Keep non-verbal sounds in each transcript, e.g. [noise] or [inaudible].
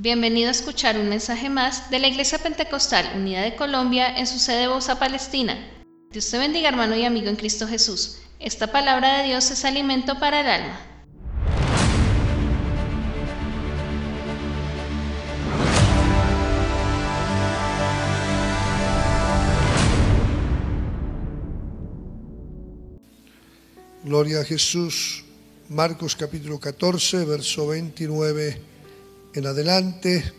Bienvenido a escuchar un mensaje más de la Iglesia Pentecostal Unida de Colombia en su sede Bosa Palestina. Dios te bendiga hermano y amigo en Cristo Jesús. Esta palabra de Dios es alimento para el alma. Gloria a Jesús. Marcos capítulo 14, verso 29 en adelante.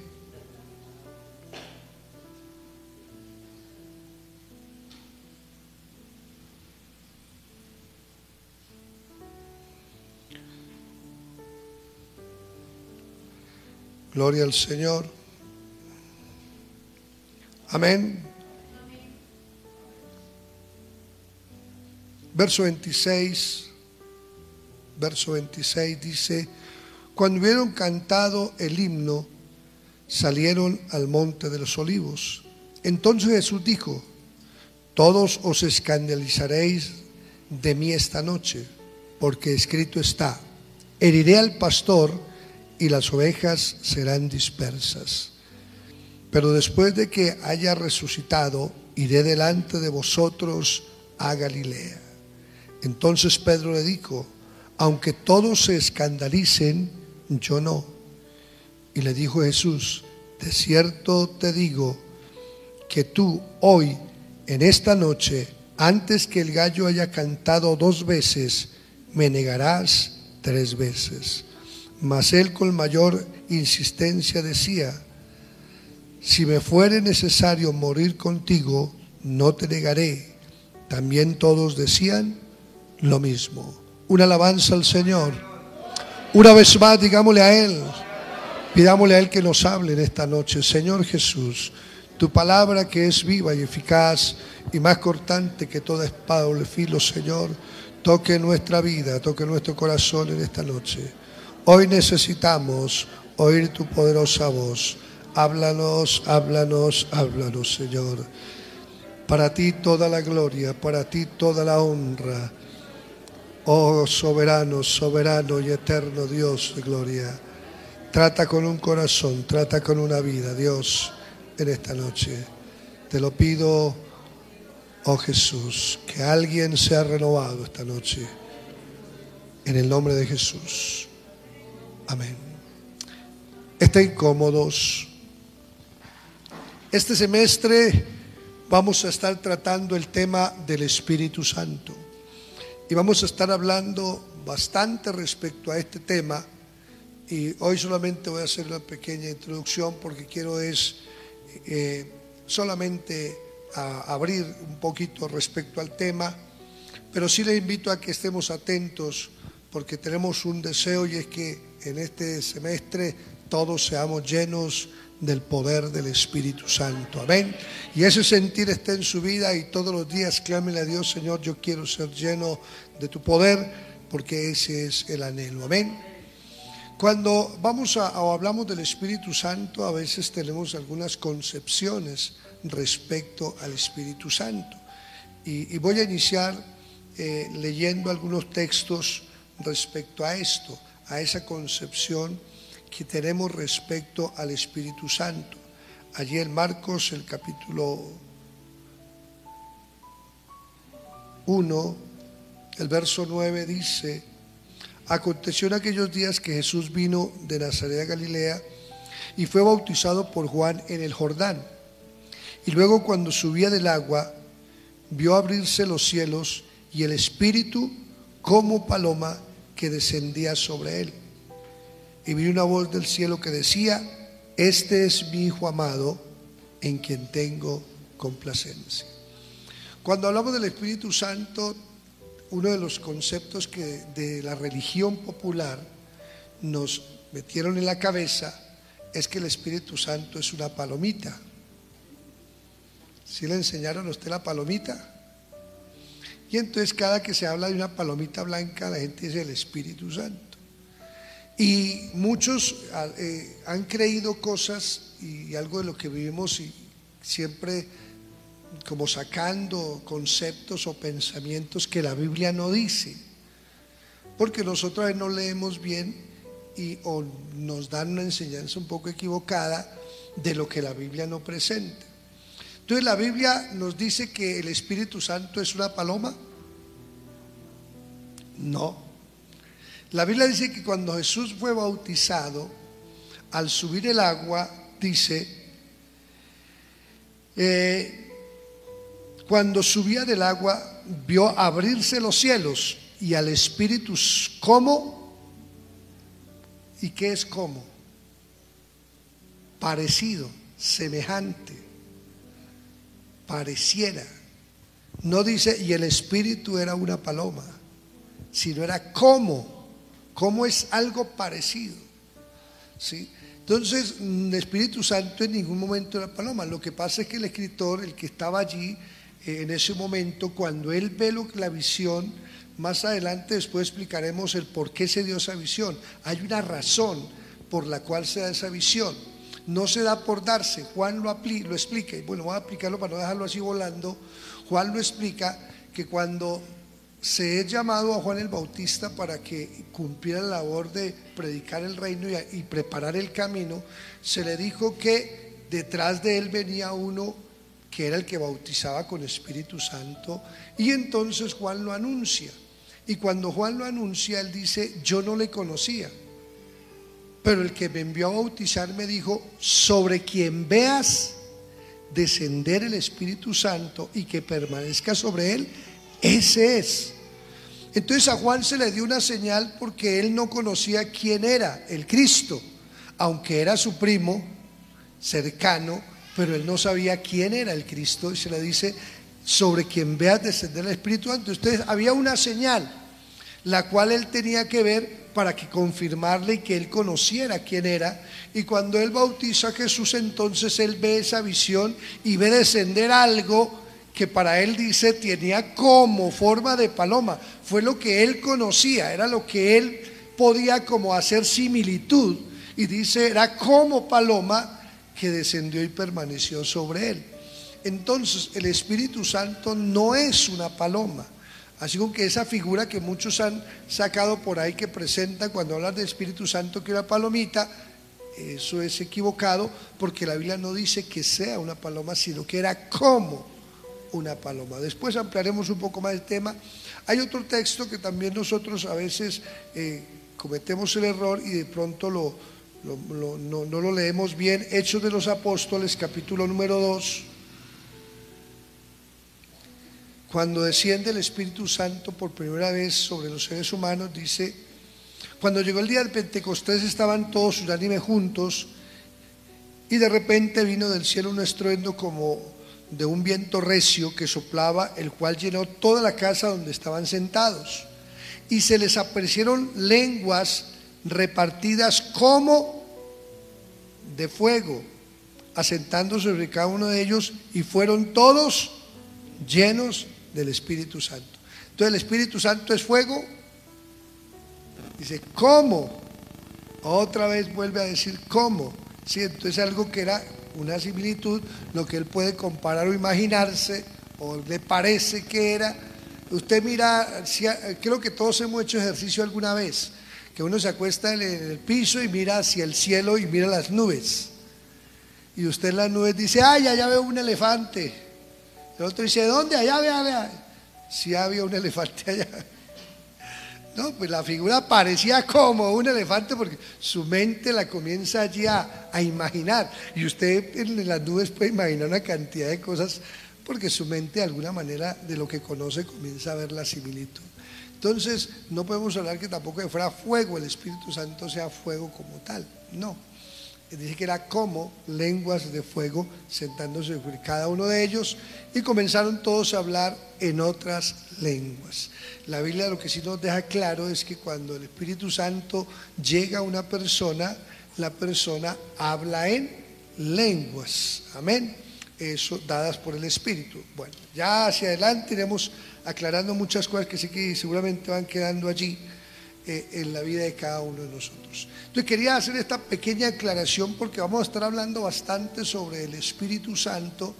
Gloria al Señor. Amén. Verso 26, verso 26 dice, cuando hubieron cantado el himno, salieron al monte de los olivos. Entonces Jesús dijo, todos os escandalizaréis de mí esta noche, porque escrito está, heriré al pastor y las ovejas serán dispersas. Pero después de que haya resucitado, iré delante de vosotros a Galilea. Entonces Pedro le dijo, aunque todos se escandalicen, yo no. Y le dijo Jesús, de cierto te digo que tú hoy, en esta noche, antes que el gallo haya cantado dos veces, me negarás tres veces. Mas él con mayor insistencia decía, si me fuere necesario morir contigo, no te negaré. También todos decían, lo mismo. Una alabanza al Señor. Una vez más, digámosle a Él, pidámosle a Él que nos hable en esta noche. Señor Jesús, tu palabra que es viva y eficaz y más cortante que toda espada o filo, Señor, toque nuestra vida, toque nuestro corazón en esta noche. Hoy necesitamos oír tu poderosa voz. Háblanos, háblanos, háblanos, Señor. Para ti toda la gloria, para ti toda la honra. Oh soberano, soberano y eterno Dios de gloria, trata con un corazón, trata con una vida, Dios, en esta noche. Te lo pido, oh Jesús, que alguien sea renovado esta noche. En el nombre de Jesús. Amén. Estén cómodos. Este semestre vamos a estar tratando el tema del Espíritu Santo. Y vamos a estar hablando bastante respecto a este tema. Y hoy solamente voy a hacer una pequeña introducción porque quiero es eh, solamente a abrir un poquito respecto al tema. Pero sí le invito a que estemos atentos porque tenemos un deseo y es que en este semestre todos seamos llenos del poder del Espíritu Santo. Amén. Y ese sentir está en su vida y todos los días clámele a Dios, Señor, yo quiero ser lleno de tu poder, porque ese es el anhelo. Amén. Cuando vamos a, o hablamos del Espíritu Santo, a veces tenemos algunas concepciones respecto al Espíritu Santo. Y, voy a iniciar eh, leyendo algunos textos respecto a esto, a esa concepción que tenemos respecto al Espíritu Santo. Allí en Marcos, el capítulo 1, el verso 9 dice, aconteció en aquellos días que Jesús vino de Nazaret a Galilea y fue bautizado por Juan en el Jordán. Y luego cuando subía del agua, vio abrirse los cielos y el Espíritu como paloma que descendía sobre él y vi una voz del cielo que decía, este es mi Hijo amado en quien tengo complacencia. Cuando hablamos del Espíritu Santo, uno de los conceptos que de la religión popular nos metieron en la cabeza es que el Espíritu Santo es una palomita. ¿Sí le enseñaron a usted la palomita? Y entonces cada que se habla de una palomita blanca, la gente dice el Espíritu Santo. Y muchos ah, eh, han creído cosas y algo de lo que vivimos y siempre como sacando conceptos o pensamientos que la Biblia no dice. Porque nosotros no leemos bien y o nos dan una enseñanza un poco equivocada de lo que la Biblia no presenta. Entonces la Biblia nos dice que el Espíritu Santo es una paloma. No. La Biblia dice que cuando Jesús fue bautizado, al subir el agua, dice, eh, cuando subía del agua, vio abrirse los cielos y al Espíritu, ¿cómo? ¿Y qué es como? Parecido, semejante, pareciera. No dice, y el Espíritu era una paloma, sino era como, como es algo parecido. ¿Sí? Entonces, el Espíritu Santo en ningún momento era paloma. Lo que pasa es que el escritor, el que estaba allí eh, en ese momento, cuando él ve la visión, más adelante después explicaremos el por qué se dio esa visión. Hay una razón por la cual se da esa visión. No se da por darse. Juan lo, lo explica. Y bueno, voy a explicarlo para no dejarlo así volando. Juan lo explica que cuando se es llamado a Juan el Bautista para que cumpliera la labor de predicar el reino y, y preparar el camino, se le dijo que detrás de él venía uno que era el que bautizaba con Espíritu Santo, y entonces Juan lo anuncia. Y cuando Juan lo anuncia, él dice, yo no le conocía. Pero el que me envió a bautizar me dijo, sobre quien veas descender el Espíritu Santo y que permanezca sobre él, ese es. Entonces a Juan se le dio una señal porque él no conocía quién era el Cristo, aunque era su primo cercano, pero él no sabía quién era el Cristo y se le dice, sobre quien veas descender el Espíritu Santo. Entonces había una señal la cual él tenía que ver para que confirmarle y que él conociera quién era. Y cuando él bautiza a Jesús, entonces él ve esa visión y ve descender algo que para él dice tenía como forma de paloma. Fue lo que él conocía, era lo que él podía como hacer similitud. Y dice, era como paloma que descendió y permaneció sobre él. Entonces el Espíritu Santo no es una paloma Así que esa figura que muchos han sacado por ahí que presenta cuando hablan del Espíritu Santo que una palomita, eso es equivocado porque la Biblia no dice que sea una paloma, sino que era como una paloma. Después ampliaremos un poco más el tema. Hay otro texto que también nosotros a veces eh, cometemos el error y de pronto no lo leemos bien. Hechos de los Apóstoles, capítulo número 2 cuando desciende el Espíritu Santo por primera vez sobre los seres humanos, dice, cuando llegó el día del Pentecostés estaban todos unánimes juntos y de repente vino del cielo un estruendo como de un viento recio que soplaba, el cual llenó toda la casa donde estaban sentados. Y se les aparecieron lenguas repartidas como de fuego, asentándose sobre cada uno de ellos, y fueron todos llenos del Espíritu Santo. Entonces el Espíritu Santo es fuego. Dice, ¿cómo? Otra vez vuelve a decir, ¿cómo? Sí, entonces algo que era una similitud, lo que él puede comparar o imaginarse, o le parece que era. Usted mira, creo que todos hemos hecho ejercicio alguna vez, que uno se acuesta en el piso y mira hacia el cielo y mira las nubes. Y usted en las nubes dice, ay, allá veo un elefante. El otro dice, ¿dónde? Allá, vea, vea. Si había un elefante [laughs] allá. No, pues la figura parecía como un elefante porque su mente la comienza allí a, imaginar. Y usted en las nubes puede imaginar una cantidad de cosas porque su mente de alguna manera de lo que conoce comienza a ver la similitud. Entonces, no podemos hablar que tampoco fuera fuego, el Espíritu Santo sea fuego como tal. No dice que era como lenguas de fuego sentándose sobre cada uno de ellos y comenzaron todos a hablar en otras lenguas. La Biblia lo que sí nos deja claro es que cuando el Espíritu Santo llega a una persona, la persona habla en lenguas. Amén. Eso dadas por el Espíritu. Bueno, ya hacia adelante iremos aclarando muchas cosas que sí que seguramente van quedando allí en la vida de cada uno de nosotros. Entonces quería hacer esta pequeña aclaración porque vamos a estar hablando bastante sobre el Espíritu Santo,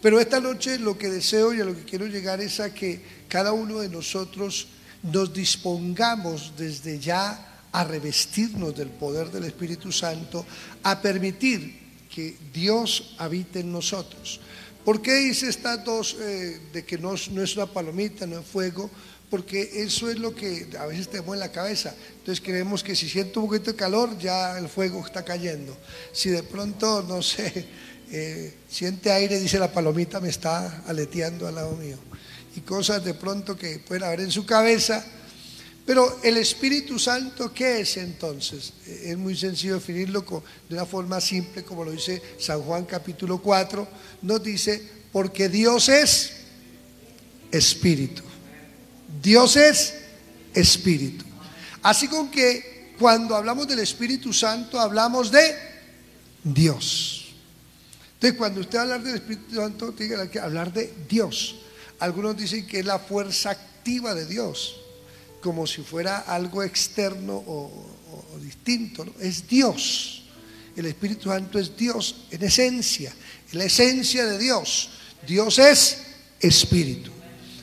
pero esta noche lo que deseo y a lo que quiero llegar es a que cada uno de nosotros nos dispongamos desde ya a revestirnos del poder del Espíritu Santo, a permitir que Dios habite en nosotros. ¿Por qué dice estas dos eh, de que no es una palomita, no es fuego? Porque eso es lo que a veces tenemos en la cabeza. Entonces creemos que si siento un poquito de calor, ya el fuego está cayendo. Si de pronto, no sé, [laughs] eh, siente aire, dice la palomita, me está aleteando al lado mío. Y cosas de pronto que pueden haber en su cabeza. Pero el Espíritu Santo, ¿qué es entonces? Es muy sencillo definirlo de una forma simple, como lo dice San Juan capítulo 4. Nos dice, porque Dios es Espíritu. Dios es Espíritu. Así con que cuando hablamos del Espíritu Santo, hablamos de Dios. Entonces, cuando usted habla del Espíritu Santo, tiene que hablar de Dios. Algunos dicen que es la fuerza activa de Dios, como si fuera algo externo o, distinto. Es Dios. El Espíritu Santo es Dios en esencia, en la esencia de Dios. Dios es Espíritu.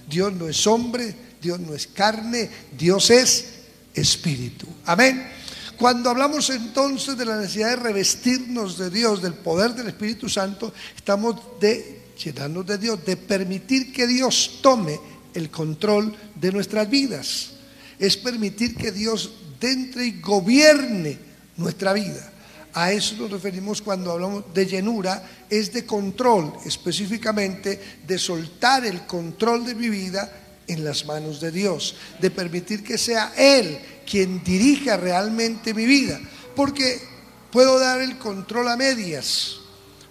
Dios no es hombre, Dios no es carne, Dios es Espíritu. Amén. Cuando hablamos entonces de la necesidad de revestirnos de Dios, del poder del Espíritu Santo, estamos de llenarnos de Dios, de permitir que Dios tome el control de nuestras vidas. Es permitir que Dios entre y gobierne nuestra vida. A eso nos referimos cuando hablamos de llenura, es de control, específicamente de soltar el control de mi vida en las manos de Dios, de permitir que sea Él quien dirija realmente mi vida, porque puedo dar el control a medias,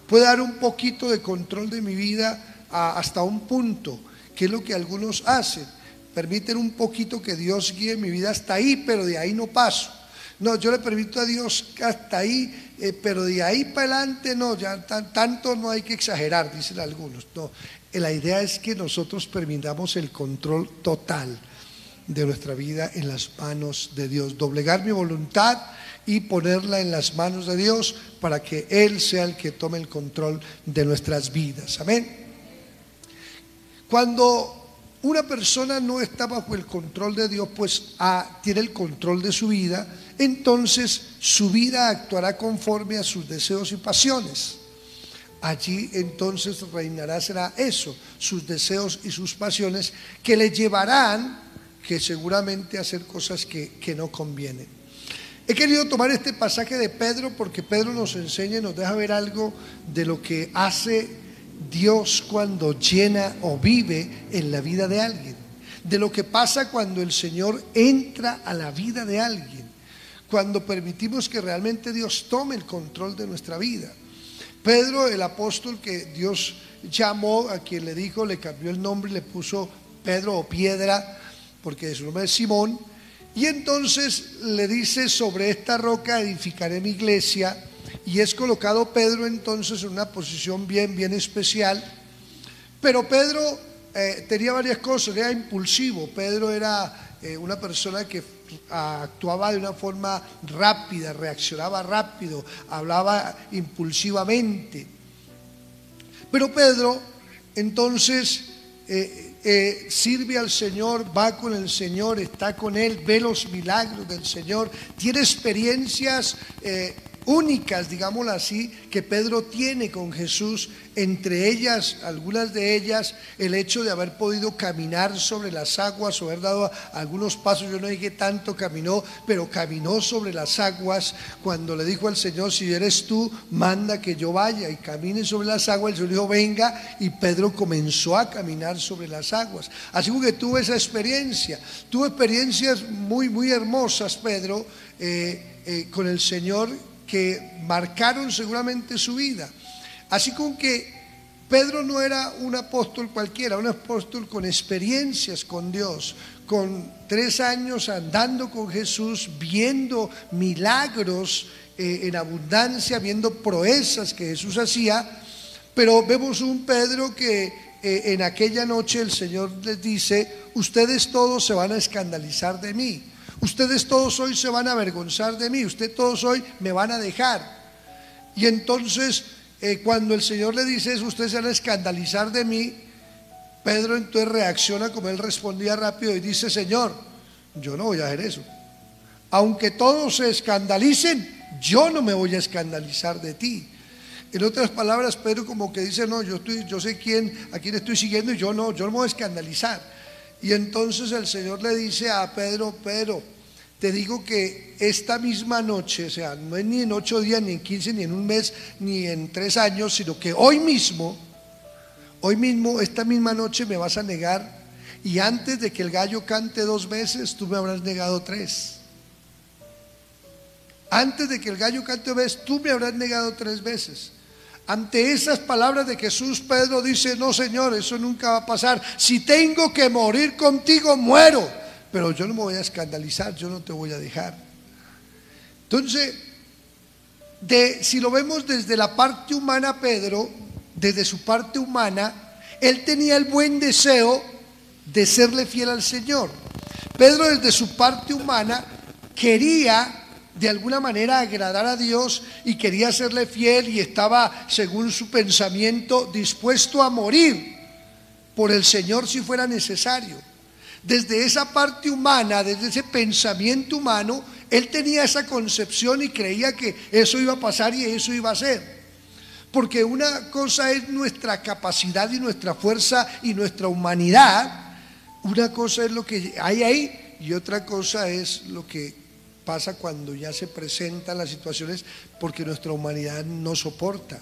puedo dar un poquito de control de mi vida hasta un punto, que es lo que algunos hacen, permiten un poquito que Dios guíe mi vida hasta ahí, pero de ahí no paso. No, yo le permito a Dios hasta ahí, eh, pero de ahí para adelante no, ya tanto no hay que exagerar, dicen algunos. No, la idea es que nosotros permitamos el control total de nuestra vida en las manos de Dios, doblegar mi voluntad y ponerla en las manos de Dios para que Él sea el que tome el control de nuestras vidas. Amén. Cuando una persona no está bajo el control de Dios, pues ah, tiene el control de su vida, entonces su vida actuará conforme a sus deseos y pasiones. Allí entonces reinará, será eso, sus deseos y sus pasiones que le llevarán que seguramente a hacer cosas que, que no convienen. He querido tomar este pasaje de Pedro porque Pedro nos enseña y nos deja ver algo de lo que hace Dios cuando llena o vive en la vida de alguien, de lo que pasa cuando el Señor entra a la vida de alguien, cuando permitimos que realmente Dios tome el control de nuestra vida. Pedro, el apóstol que Dios llamó, a quien le dijo, le cambió el nombre le puso Pedro o Piedra, porque su nombre es Simón, y entonces le dice, sobre esta roca edificaré mi iglesia, y es colocado Pedro entonces en una posición bien, bien especial, pero Pedro eh, tenía varias cosas, era impulsivo, Pedro era eh, una persona que actuaba de una forma rápida, reaccionaba rápido, hablaba impulsivamente. Pero Pedro entonces eh, eh, sirve al Señor, va con el Señor, está con Él, ve los milagros del Señor, tiene experiencias eh, únicas, digámoslo así, que Pedro tiene con Jesús, entre ellas, algunas de ellas, el hecho de haber podido caminar sobre las aguas o haber dado algunos pasos, yo no dije tanto caminó, pero caminó sobre las aguas cuando le dijo al Señor, si eres tú, manda que yo vaya y camine sobre las aguas, el Señor dijo, venga, y Pedro comenzó a caminar sobre las aguas. Así que tuve esa experiencia, tuve experiencias muy, muy hermosas, Pedro, eh, eh, con el Señor que marcaron seguramente su vida. Así como que Pedro no era un apóstol cualquiera, un apóstol con experiencias con Dios, con tres años andando con Jesús, viendo milagros eh, en abundancia, viendo proezas que Jesús hacía, pero vemos un Pedro que eh, en aquella noche el Señor les dice, ustedes todos se van a escandalizar de mí Ustedes todos hoy se van a avergonzar de mí, ustedes todos hoy me van a dejar. Y entonces, eh, cuando el Señor le dice eso, ustedes se van a escandalizar de mí, Pedro entonces reacciona como él respondía rápido y dice, Señor, yo no voy a hacer eso. aunque todos se escandalicen, yo no me voy a escandalizar de ti. En otras palabras, Pedro como que dice, no, yo, estoy, yo sé quién, a quién estoy siguiendo y yo no, yo no me voy a escandalizar. Y entonces el Señor le dice a Pedro, Pedro, te digo que esta misma noche, o sea, no es ni en ocho días, ni en quince, ni en un mes, ni en tres años, sino que hoy mismo, hoy mismo, esta misma noche me vas a negar y antes de que el gallo cante dos veces, tú me habrás negado tres. Antes de que el gallo cante dos veces, tú me habrás negado tres veces. Ante esas palabras de Jesús, Pedro dice, no Señor, eso nunca va a pasar. Si tengo que morir contigo, muero. Pero yo no me voy a escandalizar, yo no te voy a dejar. Entonces, de, si lo vemos desde la parte humana, Pedro, desde su parte humana, él tenía el buen deseo de serle fiel al Señor. Pedro desde su parte humana quería de alguna manera agradar a Dios y quería serle fiel y estaba, según su pensamiento, dispuesto a morir por el Señor si fuera necesario. Desde esa parte humana, desde ese pensamiento humano, él tenía esa concepción y creía que eso iba a pasar y eso iba a ser. Porque una cosa es nuestra capacidad y nuestra fuerza y nuestra humanidad, una cosa es lo que hay ahí y otra cosa es lo que pasa cuando ya se presentan las situaciones porque nuestra humanidad no soporta,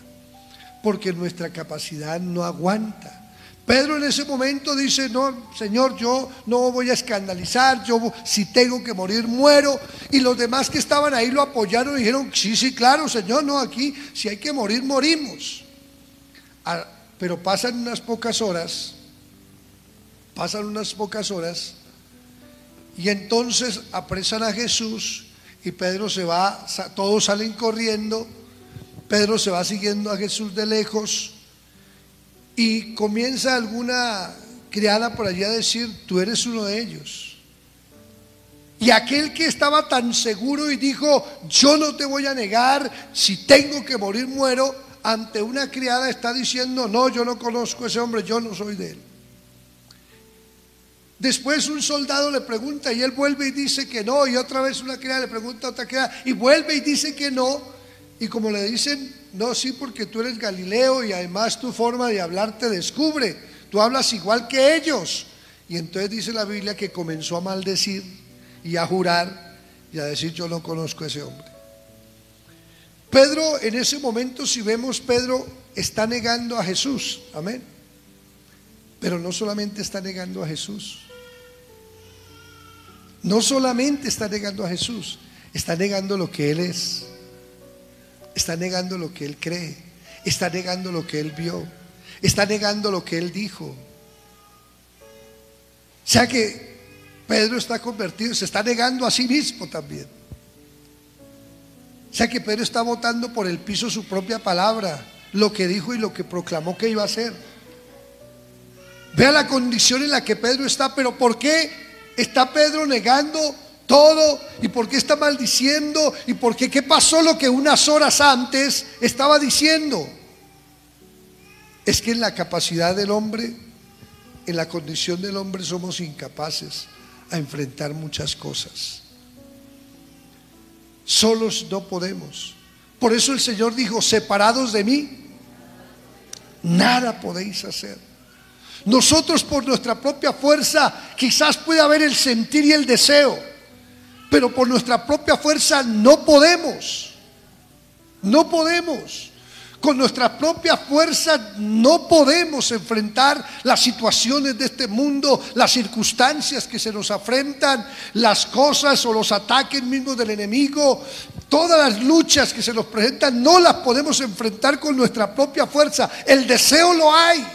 porque nuestra capacidad no aguanta. Pedro en ese momento dice, no, Señor, yo no voy a escandalizar, yo si tengo que morir, muero. Y los demás que estaban ahí lo apoyaron y dijeron, sí, sí, claro, Señor, no, aquí si hay que morir, morimos. Pero pasan unas pocas horas, pasan unas pocas horas y entonces apresan a Jesús y Pedro se va, todos salen corriendo, Pedro se va siguiendo a Jesús de lejos y comienza alguna criada por allá a decir, tú eres uno de ellos. Y aquel que estaba tan seguro y dijo, yo no te voy a negar, si tengo que morir muero, ante una criada está diciendo, no, yo no conozco a ese hombre, yo no soy de él. Después un soldado le pregunta y él vuelve y dice que no. Y otra vez una criada le pregunta a otra criada y vuelve y dice que no. Y como le dicen, no, sí, porque tú eres Galileo y además tu forma de hablar te descubre. Tú hablas igual que ellos. Y entonces dice la Biblia que comenzó a maldecir y a jurar y a decir yo no conozco a ese hombre. Pedro en ese momento, si vemos, Pedro está negando a Jesús. Amén. Pero no solamente está negando a Jesús no solamente está negando a Jesús, está negando lo que Él es, está negando lo que Él cree, está negando lo que Él vio, está negando lo que Él dijo. O sea que Pedro está convertido, se está negando a sí mismo también. O sea que Pedro está votando por el piso su propia palabra, lo que dijo y lo que proclamó que iba a hacer. Vea la condición en la que Pedro está, pero ¿por qué está Pedro negando todo y por qué está maldiciendo y por qué qué pasó lo que unas horas antes estaba diciendo. Es que en la capacidad del hombre, en la condición del hombre somos incapaces a enfrentar muchas cosas. Solos no podemos. Por eso el Señor dijo, separados de mí, nada podéis hacer. Nosotros por nuestra propia fuerza quizás pueda haber el sentir y el deseo, pero por nuestra propia fuerza no podemos. No podemos. Con nuestra propia fuerza no podemos enfrentar las situaciones de este mundo, las circunstancias que se nos afrentan, las cosas o los ataques mismos del enemigo, todas las luchas que se nos presentan, no las podemos enfrentar con nuestra propia fuerza. El deseo lo hay.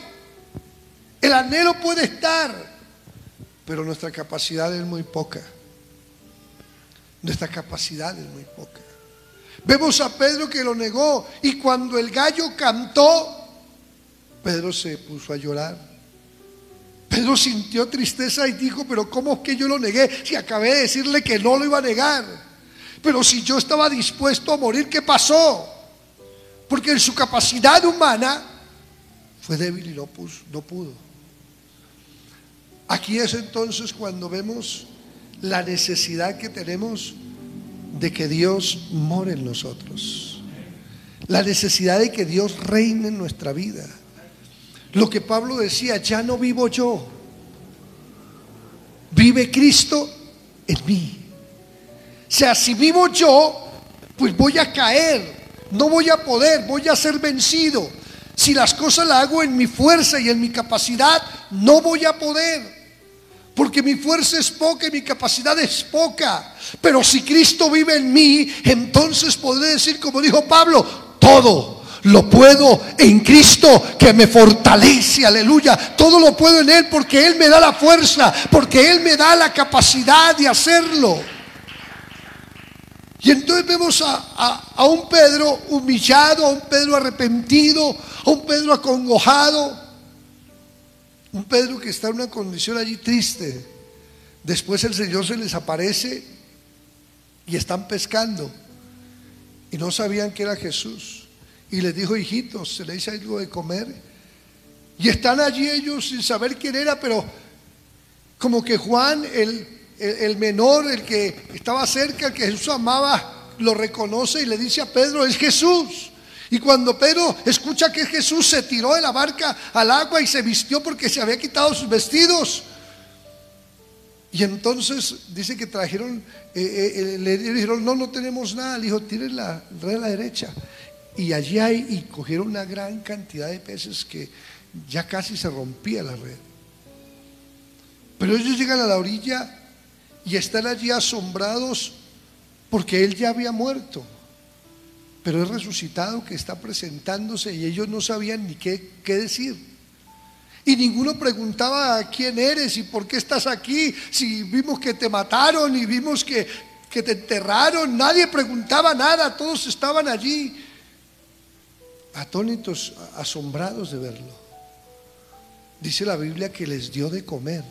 El anhelo puede estar, pero nuestra capacidad es muy poca. Nuestra capacidad es muy poca. Vemos a Pedro que lo negó y cuando el gallo cantó, Pedro se puso a llorar. Pedro sintió tristeza y dijo, pero ¿cómo es que yo lo negué? Si acabé de decirle que no lo iba a negar. Pero si yo estaba dispuesto a morir, ¿qué pasó? Porque en su capacidad humana fue débil y no, no pudo. Aquí es entonces cuando vemos la necesidad que tenemos de que Dios more en nosotros. La necesidad de que Dios reine en nuestra vida. Lo que Pablo decía, ya no vivo yo. Vive Cristo en mí. O sea, si vivo yo, pues voy a caer, no voy a poder, voy a ser vencido. Si las cosas las hago en mi fuerza y en mi capacidad, no voy a poder. Porque mi fuerza es poca y mi capacidad es poca. Pero si Cristo vive en mí, entonces podré decir, como dijo Pablo, todo lo puedo en Cristo que me fortalece, aleluya. Todo lo puedo en Él porque Él me da la fuerza, porque Él me da la capacidad de hacerlo. Y entonces vemos a, un Pedro humillado, a un Pedro arrepentido, a un Pedro acongojado, un Pedro que está en una condición allí triste. Después el Señor se les aparece y están pescando y no sabían que era Jesús. Y les dijo, hijitos, se le hizo algo de comer. Y están allí ellos sin saber quién era, pero como que Juan, el, el, menor, el que estaba cerca, el que Jesús amaba, lo reconoce y le dice a Pedro, es Jesús. Y cuando Pedro escucha que es Jesús, se tiró de la barca al agua y se vistió porque se había quitado sus vestidos. Y entonces dice que trajeron, eh, eh, eh, le dijeron, no, no tenemos nada. Le dijo, tire la red a la derecha. Y allí hay, y cogieron una gran cantidad de peces que ya casi se rompía la red. Pero ellos llegan a la orilla y están allí asombrados porque él ya había muerto, pero es resucitado que está presentándose y ellos no sabían ni qué, qué decir. Y ninguno preguntaba quién eres y por qué estás aquí, si vimos que te mataron y vimos que, que te enterraron, nadie preguntaba nada, todos estaban allí, atónitos, asombrados de verlo. Dice la Biblia que les dio de comer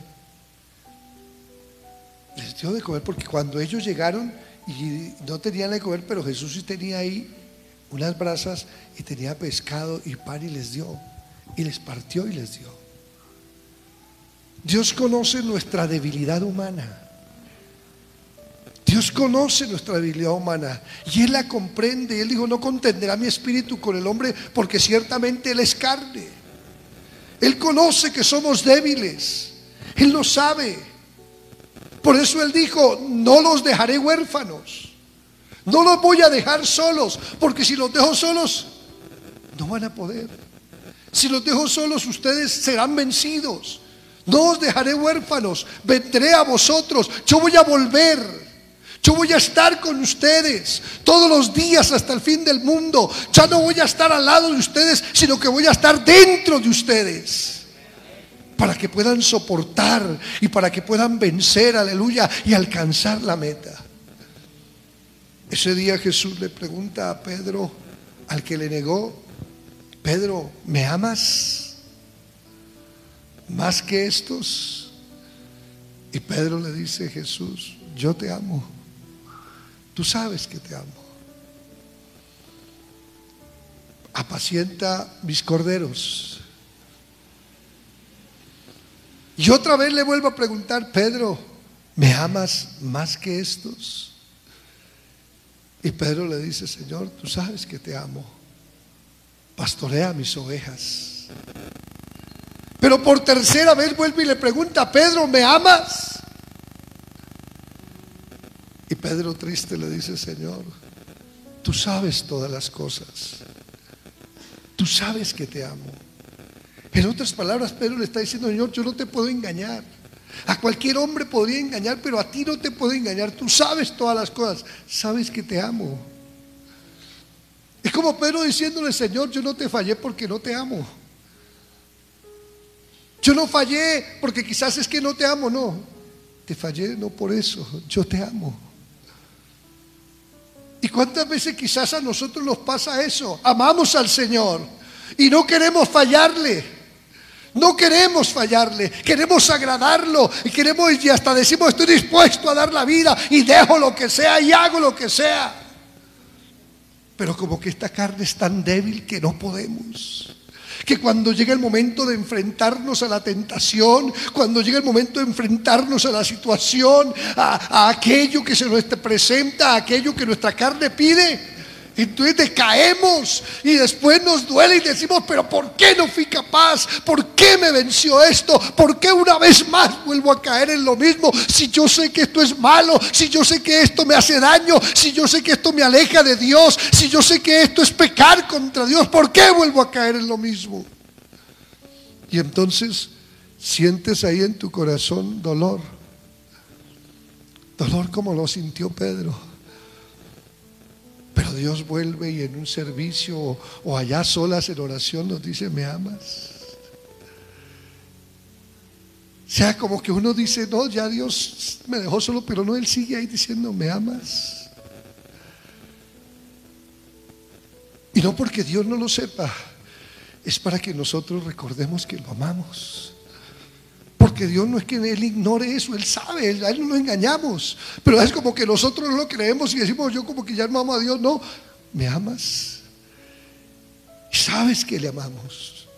les dio de comer porque cuando ellos llegaron y no tenían de comer, pero Jesús sí tenía ahí unas brasas y tenía pescado y pan y les dio. Y les partió y les dio. Dios conoce nuestra debilidad humana. Dios conoce nuestra debilidad humana y Él la comprende. Él dijo, no contenderá mi espíritu con el hombre porque ciertamente Él es carne. Él conoce que somos débiles. Él lo sabe. Por eso Él dijo, no los dejaré huérfanos. No los voy a dejar solos, porque si los dejo solos, no van a poder. Si los dejo solos, ustedes serán vencidos. No os dejaré huérfanos, vendré a vosotros. Yo voy a volver. Yo voy a estar con ustedes todos los días hasta el fin del mundo. Ya no voy a estar al lado de ustedes, sino que voy a estar dentro de ustedes para que puedan soportar y para que puedan vencer, aleluya, y alcanzar la meta. Ese día Jesús le pregunta a Pedro, al que le negó, Pedro, ¿me amas más que estos? Y Pedro le dice, Jesús, yo te amo. Tú sabes que te amo. Apacienta mis corderos. Y otra vez le vuelvo a preguntar, Pedro, ¿me amas más que estos? Y Pedro le dice, Señor, tú sabes que te amo. Pastorea mis ovejas. Pero por tercera vez vuelve y le pregunta, Pedro, ¿me amas? Y Pedro triste le dice, Señor, tú sabes todas las cosas. Tú sabes que te amo. En otras palabras, Pedro le está diciendo, Señor, yo no te puedo engañar. A cualquier hombre podría engañar, pero a ti no te puedo engañar. Tú sabes todas las cosas. Sabes que te amo. Es como Pedro diciéndole, Señor, yo no te fallé porque no te amo. Yo no fallé porque quizás es que no te amo, no. Te fallé no por eso, yo te amo. ¿Y cuántas veces quizás a nosotros nos pasa eso? Amamos al Señor y no queremos fallarle. No queremos fallarle, queremos agradarlo y queremos y hasta decimos estoy dispuesto a dar la vida y dejo lo que sea y hago lo que sea. Pero como que esta carne es tan débil que no podemos, que cuando llega el momento de enfrentarnos a la tentación, cuando llega el momento de enfrentarnos a la situación, a, aquello que se nos presenta, a aquello que nuestra carne pide, entonces decaemos y después nos duele y decimos, pero ¿por qué no fui capaz? ¿Por qué me venció esto? ¿Por qué una vez más vuelvo a caer en lo mismo? Si yo sé que esto es malo, si yo sé que esto me hace daño, si yo sé que esto me aleja de Dios, si yo sé que esto es pecar contra Dios, ¿por qué vuelvo a caer en lo mismo? Y entonces sientes ahí en tu corazón dolor. Dolor como lo sintió Pedro pero Dios vuelve y en un servicio o, allá solas en oración nos dice, ¿me amas? O sea, como que uno dice, no, ya Dios me dejó solo, pero no, Él sigue ahí diciendo, ¿me amas? Y no porque Dios no lo sepa, es para que nosotros recordemos que lo amamos. Porque Dios no es que Él ignore eso, Él sabe, a Él no lo engañamos. Pero es como que nosotros no lo creemos y decimos, yo como que ya no amo a Dios. No, ¿me amas? Y sabes que le amamos.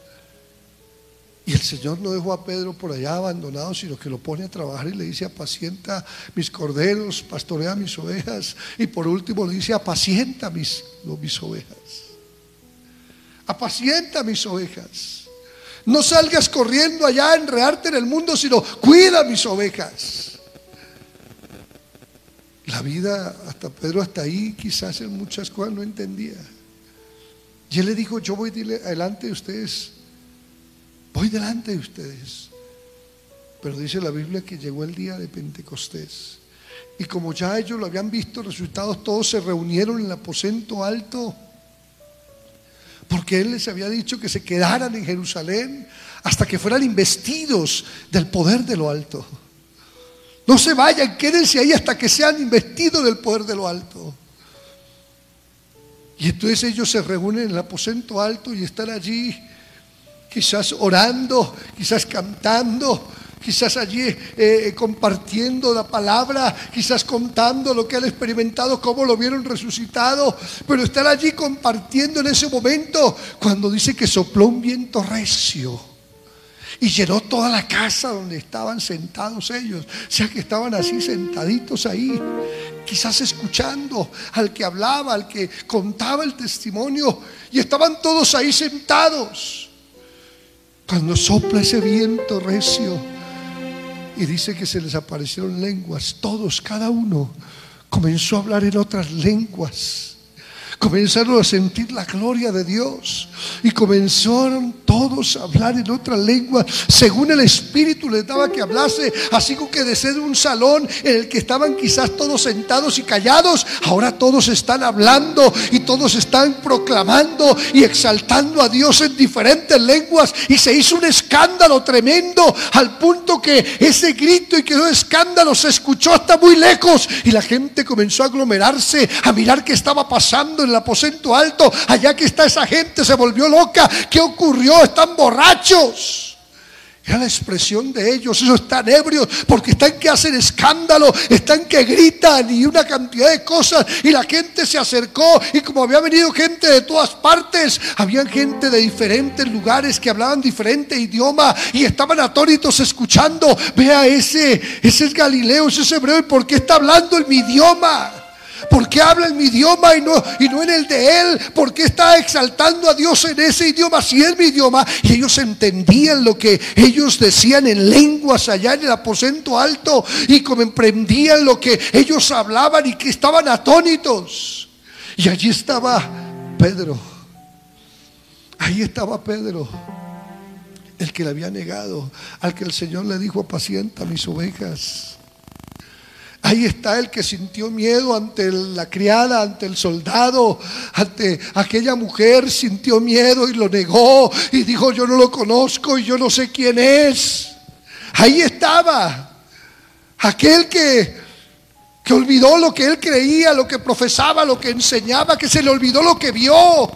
Y el Señor no dejó a Pedro por allá abandonado, sino que lo pone a trabajar y le dice, apacienta mis corderos, pastorea mis ovejas. Y por último le dice, apacienta mis, mis ovejas. Apacienta mis ovejas. No salgas corriendo allá a enredarte en el mundo, sino cuida mis ovejas. La vida, hasta Pedro, hasta ahí quizás en muchas cosas no entendía. Y él le dijo, yo voy delante de ustedes, voy delante de ustedes. Pero dice la Biblia que llegó el día de Pentecostés. Y como ya ellos lo habían visto, resultados, todos se reunieron en el aposento alto porque Él les había dicho que se quedaran en Jerusalén hasta que fueran investidos del poder de lo alto. No se vayan, quédense ahí hasta que sean investidos del poder de lo alto. Y entonces ellos se reúnen en el aposento alto y están allí, quizás orando, quizás cantando, quizás allí eh, eh, compartiendo la palabra, quizás contando lo que han experimentado, cómo lo vieron resucitado, pero estar allí compartiendo en ese momento cuando dice que sopló un viento recio y llenó toda la casa donde estaban sentados ellos. O sea que estaban así sentaditos ahí, quizás escuchando al que hablaba, al que contaba el testimonio, y estaban todos ahí sentados. Cuando sopla ese viento recio, y dice que se les aparecieron lenguas, todos, cada uno comenzó a hablar en otras lenguas comenzaron a sentir la gloria de Dios y comenzaron todos a hablar en otra lengua según el Espíritu les daba que hablase, así como que de ser un salón en el que estaban quizás todos sentados y callados, ahora todos están hablando y todos están proclamando y exaltando a Dios en diferentes lenguas y se hizo un escándalo tremendo al punto que ese grito y quedó escándalo se escuchó hasta muy lejos y la gente comenzó a aglomerarse a mirar qué estaba pasando el aposento alto, allá que está esa gente, se volvió loca. ¿Qué ocurrió? Están borrachos. Era la expresión de ellos, ellos están ebrios porque están que hacen escándalo, están que gritan y una cantidad de cosas. Y la gente se acercó y como había venido gente de todas partes, había gente de diferentes lugares que hablaban diferente idioma y estaban atónitos escuchando. Vea ese, ese es Galileo, ese es hebreo y por qué está hablando en mi idioma. ¿Por qué habla en mi idioma y no, en el de él? ¿Por qué está exaltando a Dios en ese idioma si es mi idioma? Y ellos entendían lo que ellos decían en lenguas allá en el aposento alto y comprendían lo que ellos hablaban y que estaban atónitos. Y allí estaba Pedro. Ahí estaba Pedro el que le había negado, al que el Señor le dijo, apacienta mis ovejas. Ahí está el que sintió miedo ante la criada, ante el soldado, ante aquella mujer, sintió miedo y lo negó y dijo, yo no lo conozco y yo no sé quién es. Ahí estaba aquel que, que olvidó lo que él creía, lo que profesaba, lo que enseñaba, que se le olvidó lo que vio,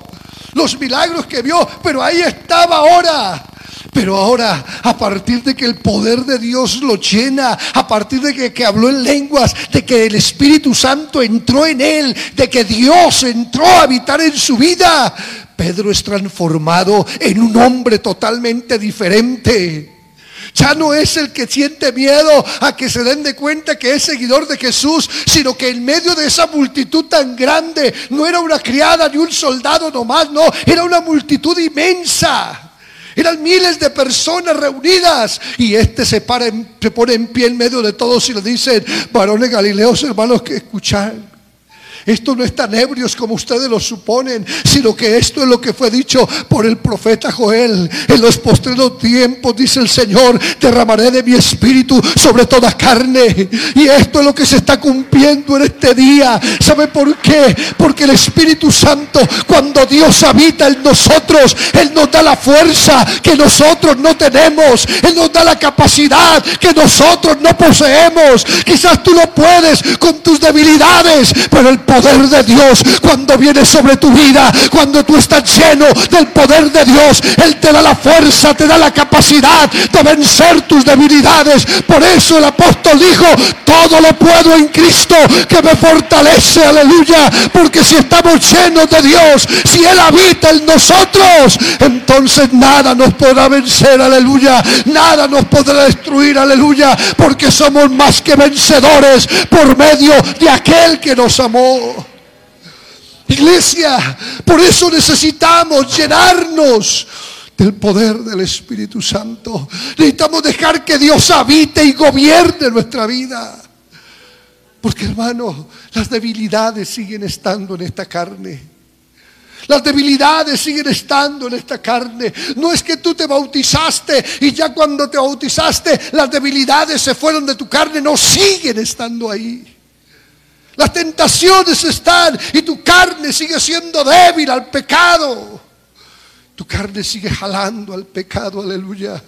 los milagros que vio, pero ahí estaba ahora pero ahora, a partir de que el poder de Dios lo llena, a partir de que, habló en lenguas, de que el Espíritu Santo entró en él, de que Dios entró a habitar en su vida, Pedro es transformado en un hombre totalmente diferente. Ya no es el que siente miedo a que se den de cuenta que es seguidor de Jesús, sino que en medio de esa multitud tan grande, no era una criada ni un soldado nomás, no, era una multitud inmensa. Eran miles de personas reunidas y este se, pone en pie en medio de todos y le dicen, varones galileos, hermanos, que escuchan. Esto no es tan ebrios como ustedes lo suponen, sino que esto es lo que fue dicho por el profeta Joel. En los postreros tiempos, dice el Señor, derramaré de mi espíritu sobre toda carne. Y esto es lo que se está cumpliendo en este día. ¿Sabe por qué? Porque el Espíritu Santo, cuando Dios habita en nosotros, Él nos da la fuerza que nosotros no tenemos. Él nos da la capacidad que nosotros no poseemos. Quizás tú no puedes con tus debilidades, pero el poder de Dios cuando viene sobre tu vida, cuando tú estás lleno del poder de Dios, Él te da la fuerza, te da la capacidad de vencer tus debilidades. Por eso el apóstol dijo, todo lo puedo en Cristo que me fortalece, aleluya, porque si estamos llenos de Dios, si Él habita en nosotros, entonces nada nos podrá vencer, aleluya, nada nos podrá destruir, aleluya, porque somos más que vencedores por medio de aquel que nos amó. Iglesia, por eso necesitamos llenarnos del poder del Espíritu Santo. Necesitamos dejar que Dios habite y gobierne nuestra vida. Porque hermano, las debilidades siguen estando en esta carne. Las debilidades siguen estando en esta carne. No es que tú te bautizaste y ya cuando te bautizaste las debilidades se fueron de tu carne, no siguen estando ahí. Las tentaciones están y tu carne sigue siendo débil al pecado. Tu carne sigue jalando al pecado, aleluya.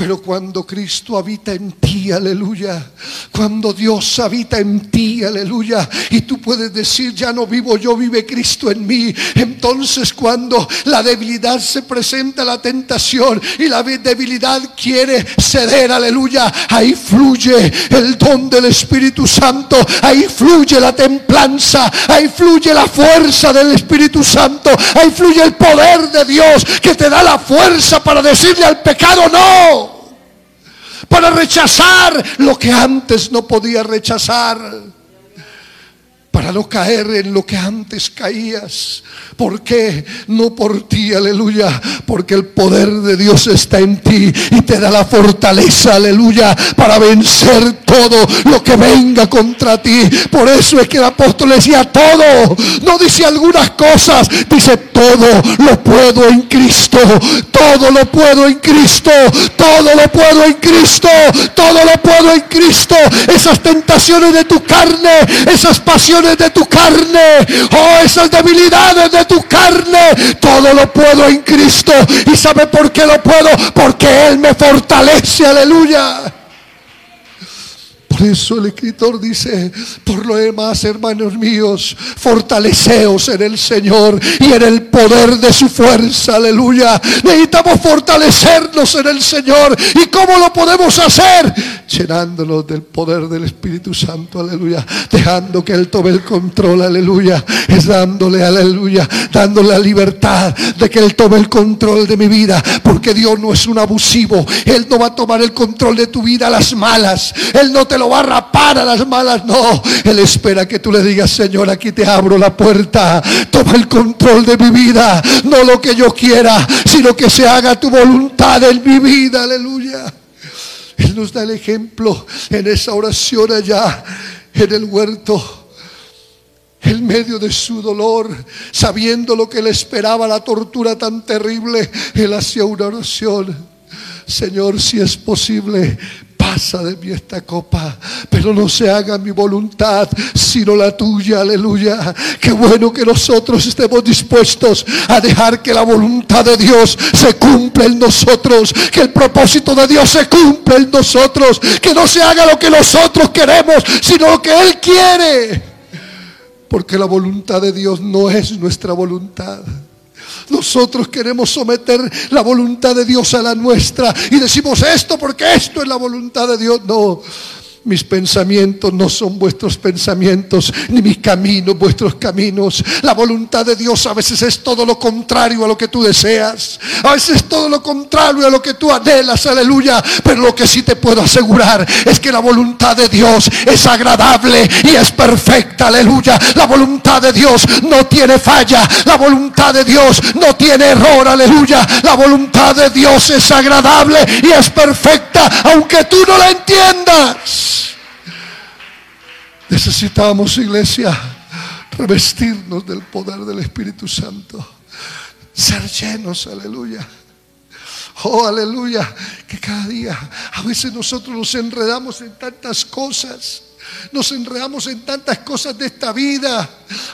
Pero cuando Cristo habita en ti, aleluya, cuando Dios habita en ti, aleluya, y tú puedes decir, ya no vivo yo, vive Cristo en mí. Entonces cuando la debilidad se presenta, la tentación y la debilidad quiere ceder, aleluya, ahí fluye el don del Espíritu Santo, ahí fluye la templanza, ahí fluye la fuerza del Espíritu Santo, ahí fluye el poder de Dios que te da la fuerza para decirle al pecado no para rechazar lo que antes no podía rechazar no caer en lo que antes caías. ¿Por qué? No por ti, aleluya, porque el poder de Dios está en ti y te da la fortaleza, aleluya, para vencer todo lo que venga contra ti. Por eso es que el apóstol decía todo, no dice algunas cosas, dice todo lo puedo en Cristo, todo lo puedo en Cristo, todo lo puedo en Cristo, todo lo puedo en Cristo. Esas tentaciones de tu carne, esas pasiones de tu carne, oh esas debilidades de tu carne, todo lo puedo en Cristo. ¿Y sabe por qué lo puedo? Porque Él me fortalece, aleluya. Por eso el escritor dice, por lo demás, hermanos míos, fortaleceos en el Señor y en el poder de su fuerza, aleluya. Necesitamos fortalecernos en el Señor. ¿Y cómo lo podemos hacer? Llenándonos del poder del Espíritu Santo, aleluya. Dejando que Él tome el control, aleluya. Es dándole, aleluya, dándole la libertad de que Él tome el control de mi vida. Porque Dios no es un abusivo. Él no va a tomar el control de tu vida a las malas. Él no te lo va a rapar a las malas, no. Él espera que tú le digas, Señor, aquí te abro la puerta. Toma el control de mi vida. No lo que yo quiera, sino que se haga tu voluntad en mi vida. Aleluya. Él nos da el ejemplo en esa oración allá en el huerto en medio de su dolor, sabiendo lo que le esperaba, la tortura tan terrible, él hacía una oración. Señor, si es posible, pasa de mí esta copa, pero no se haga mi voluntad, sino la tuya, aleluya. Qué bueno que nosotros estemos dispuestos a dejar que la voluntad de Dios se cumpla en nosotros, que el propósito de Dios se cumpla en nosotros, que no se haga lo que nosotros queremos, sino lo que Él quiere. Porque la voluntad de Dios no es nuestra voluntad. Nosotros queremos someter la voluntad de Dios a la nuestra y decimos esto porque esto es la voluntad de Dios. No, Mis pensamientos no son vuestros pensamientos, ni mis caminos vuestros caminos. La voluntad de Dios a veces es todo lo contrario a lo que tú deseas. A veces es todo lo contrario a lo que tú anhelas, aleluya. Pero lo que sí te puedo asegurar es que la voluntad de Dios es agradable y es perfecta, aleluya. La voluntad de Dios no tiene falla. La voluntad de Dios no tiene error, aleluya. La voluntad de Dios es agradable y es perfecta, aunque tú no la entiendas. Necesitamos, iglesia, revestirnos del poder del Espíritu Santo. Ser llenos, aleluya. Oh, aleluya. Que cada día, a veces nosotros nos enredamos en tantas cosas. Nos enredamos en tantas cosas de esta vida.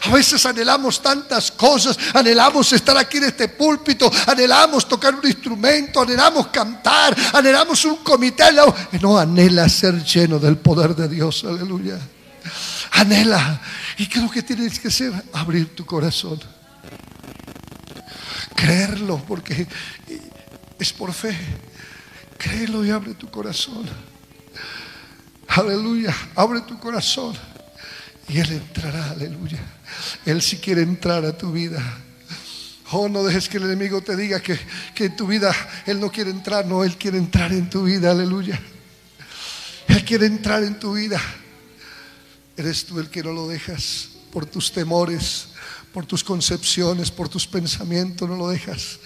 A veces anhelamos tantas cosas. Anhelamos estar aquí en este púlpito. Anhelamos tocar un instrumento. Anhelamos cantar. Anhelamos un comité. No anhela ser lleno del poder de Dios. Aleluya anhela. ¿Y qué es lo que tienes que hacer? Abrir tu corazón. Creerlo, porque es por fe. Créelo y abre tu corazón. Aleluya. Abre tu corazón. Y Él entrará, aleluya. Él si quiere entrar a tu vida. Oh, no dejes que el enemigo te diga que, que en tu vida Él no quiere entrar. No, Él quiere entrar en tu vida, aleluya. Él quiere entrar en tu vida. Eres tú el que no lo dejas por tus temores, por tus concepciones, por tus pensamientos, no lo dejas.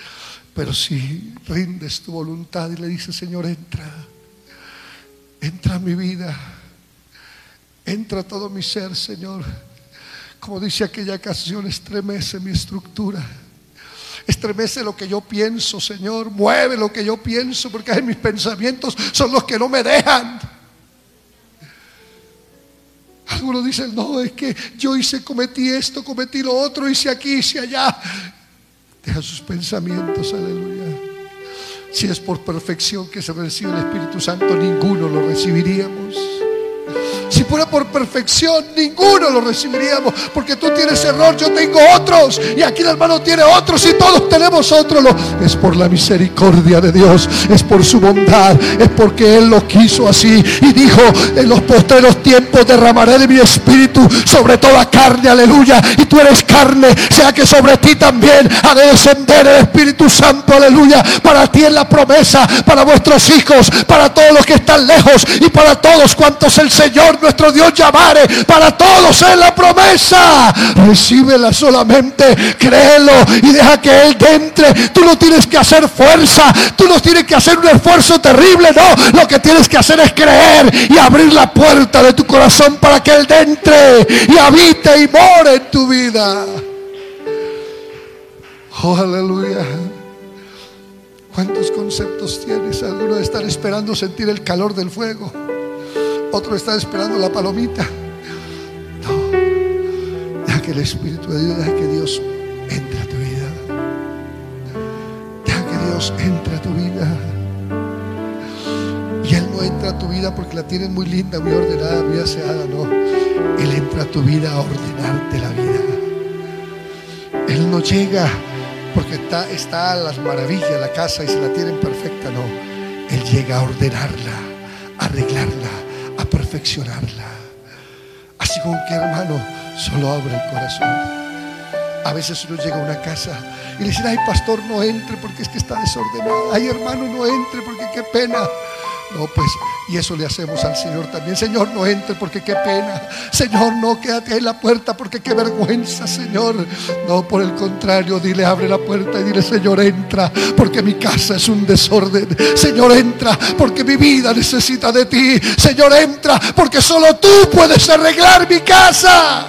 Pero si rindes tu voluntad y le dices, Señor, entra, entra a mi vida, entra todo mi ser, Señor. Como dice aquella canción, estremece mi estructura. Estremece lo que yo pienso, Señor. Mueve lo que yo pienso, porque mis pensamientos son los que no me dejan. Algunos dicen, no, es que yo hice, cometí esto, cometí lo otro, hice aquí, hice allá. Deja sus pensamientos, aleluya. Si es por perfección que se recibe el Espíritu Santo, ninguno lo recibiríamos. Fuera por perfección, ninguno lo recibiríamos. Porque tú tienes error, yo tengo otros. Y aquí el hermano tiene otros y todos tenemos otros. Es por la misericordia de Dios. Es por su bondad. Es porque Él lo quiso así. Y dijo, en los posteros tiempos derramaré de mi espíritu sobre toda carne. Aleluya. Y tú eres carne. Sea que sobre ti también ha de descender el Espíritu Santo. Aleluya. Para ti es la promesa. Para vuestros hijos. Para todos los que están lejos. Y para todos cuantos el Señor nuestro Dios llamare para todos en la promesa. Recíbela solamente, créelo y deja que Él entre. Tú no tienes que hacer fuerza, tú no tienes que hacer un esfuerzo terrible, no. Lo que tienes que hacer es creer y abrir la puerta de tu corazón para que Él entre y habite y more en tu vida. Oh, aleluya. ¿Cuántos conceptos tienes? Algunos están esperando sentir el calor del fuego. Otro está esperando la palomita. No. Deja que el Espíritu de Dios, deja que Dios entre a tu vida. Deja que Dios entre a tu vida. Y Él no entra a tu vida porque la tienes muy linda, muy ordenada, muy aseada, no. Él entra a tu vida a ordenarte la vida. Él no llega porque está, está a las maravillas la casa y se la tienen perfecta, no. Él llega a ordenarla, arreglarla, a perfeccionarla. Así como que hermano, solo abre el corazón. A veces uno llega a una casa y le dice, ay pastor, no entre porque es que está desordenado. Ay hermano, no entre porque qué pena. No, pues, y eso le hacemos al Señor también. Señor, no entre porque qué pena. Señor, no quédate en la puerta porque qué vergüenza, Señor. No, por el contrario, dile, abre la puerta y dile, Señor, entra porque mi casa es un desorden. Señor, entra porque mi vida necesita de ti. Señor, entra porque solo tú puedes arreglar mi casa.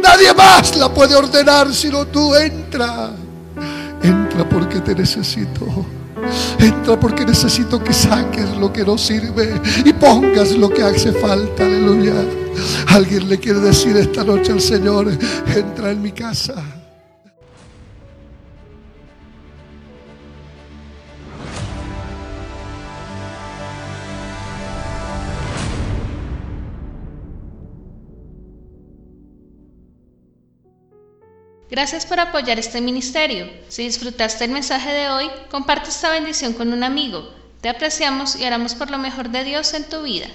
Nadie más la puede ordenar sino tú. Entra. Entra porque te necesito. Entra porque necesito que saques lo que no sirve y pongas lo que hace falta. Aleluya. Alguien le quiere decir esta noche al Señor, entra en mi casa. Gracias por apoyar este ministerio. Si disfrutaste el mensaje de hoy, comparte esta bendición con un amigo. Te apreciamos y haremos por lo mejor de Dios en tu vida.